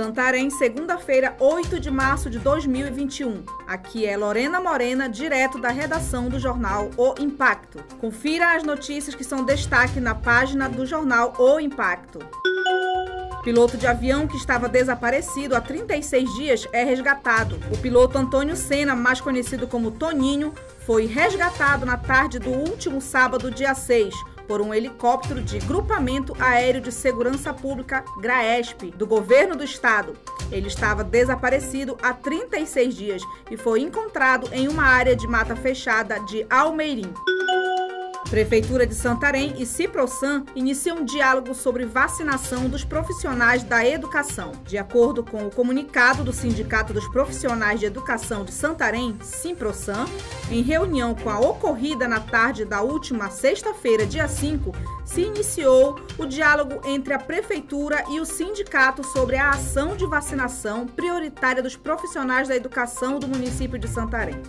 Santarém, segunda-feira, 8 de março de 2021. Aqui é Lorena Morena, direto da redação do jornal O Impacto. Confira as notícias que são destaque na página do jornal O Impacto. Piloto de avião que estava desaparecido há 36 dias é resgatado. O piloto Antônio Sena, mais conhecido como Toninho, foi resgatado na tarde do último sábado, dia 6, por um helicóptero de Grupamento Aéreo de Segurança Pública, GRAESP, do governo do estado. Ele estava desaparecido há 36 dias e foi encontrado em uma área de mata fechada de Almeirim. Prefeitura de Santarém e Ciprosan iniciam um diálogo sobre vacinação dos profissionais da educação. De acordo com o comunicado do Sindicato dos Profissionais de Educação de Santarém, Simprosan, em reunião com a ocorrida na tarde da última sexta-feira, dia 5, se iniciou o diálogo entre a Prefeitura e o sindicato sobre a ação de vacinação prioritária dos profissionais da educação do município de Santarém.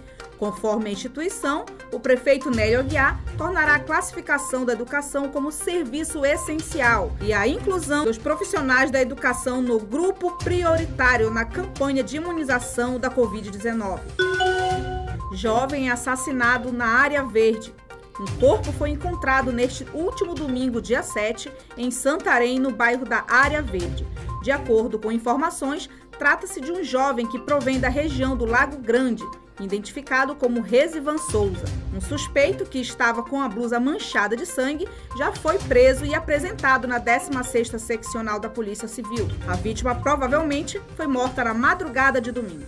Conforme a instituição, o prefeito Nélio Aguiar tornará a classificação da educação como serviço essencial e a inclusão dos profissionais da educação no grupo prioritário na campanha de imunização da Covid-19. Jovem assassinado na área verde. Um corpo foi encontrado neste último domingo, dia 7, em Santarém, no bairro da Área Verde. De acordo com informações, trata-se de um jovem que provém da região do Lago Grande, identificado como Resivan Souza. Um suspeito que estava com a blusa manchada de sangue já foi preso e apresentado na 16ª Seccional da Polícia Civil. A vítima provavelmente foi morta na madrugada de domingo.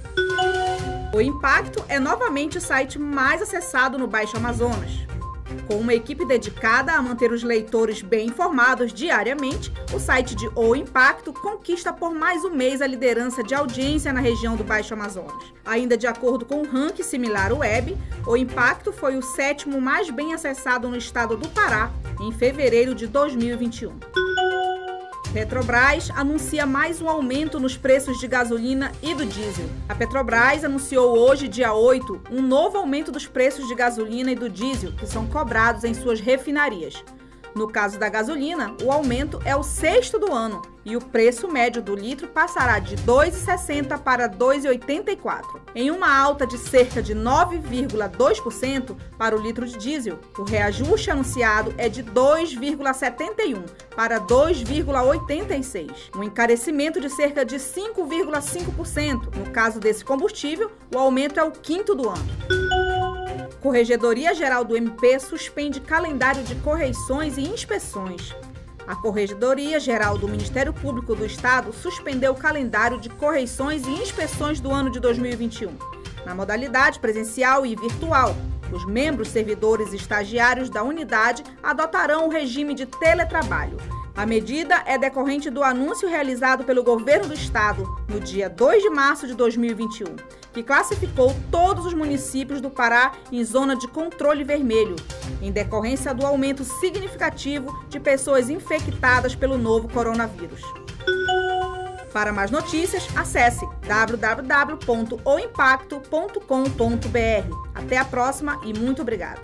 O Impacto é novamente o site mais acessado no Baixo Amazonas. Com uma equipe dedicada a manter os leitores bem informados diariamente, o site de O Impacto conquista por mais um mês a liderança de audiência na região do Baixo Amazonas. Ainda de acordo com o um ranking similar web, O Impacto foi o sétimo mais bem acessado no estado do Pará em fevereiro de 2021. Petrobras anuncia mais um aumento nos preços de gasolina e do diesel. A Petrobras anunciou hoje, dia 8, um novo aumento dos preços de gasolina e do diesel que são cobrados em suas refinarias. No caso da gasolina, o aumento é o sexto do ano e o preço médio do litro passará de R$ 2,60 para R$ 2,84. Em uma alta de cerca de 9,2% para o litro de diesel, o reajuste anunciado é de 2,71 para 2,86, um encarecimento de cerca de 5,5%. No caso desse combustível, o aumento é o quinto do ano. Corregedoria Geral do MP suspende calendário de correições e inspeções. A Corregedoria Geral do Ministério Público do Estado suspendeu o calendário de correições e inspeções do ano de 2021, na modalidade presencial e virtual. Os membros servidores e estagiários da unidade adotarão o regime de teletrabalho. A medida é decorrente do anúncio realizado pelo governo do estado no dia 2 de março de 2021, que classificou todos os municípios do Pará em zona de controle vermelho, em decorrência do aumento significativo de pessoas infectadas pelo novo coronavírus. Para mais notícias, acesse www.oimpacto.com.br. Até a próxima e muito obrigado.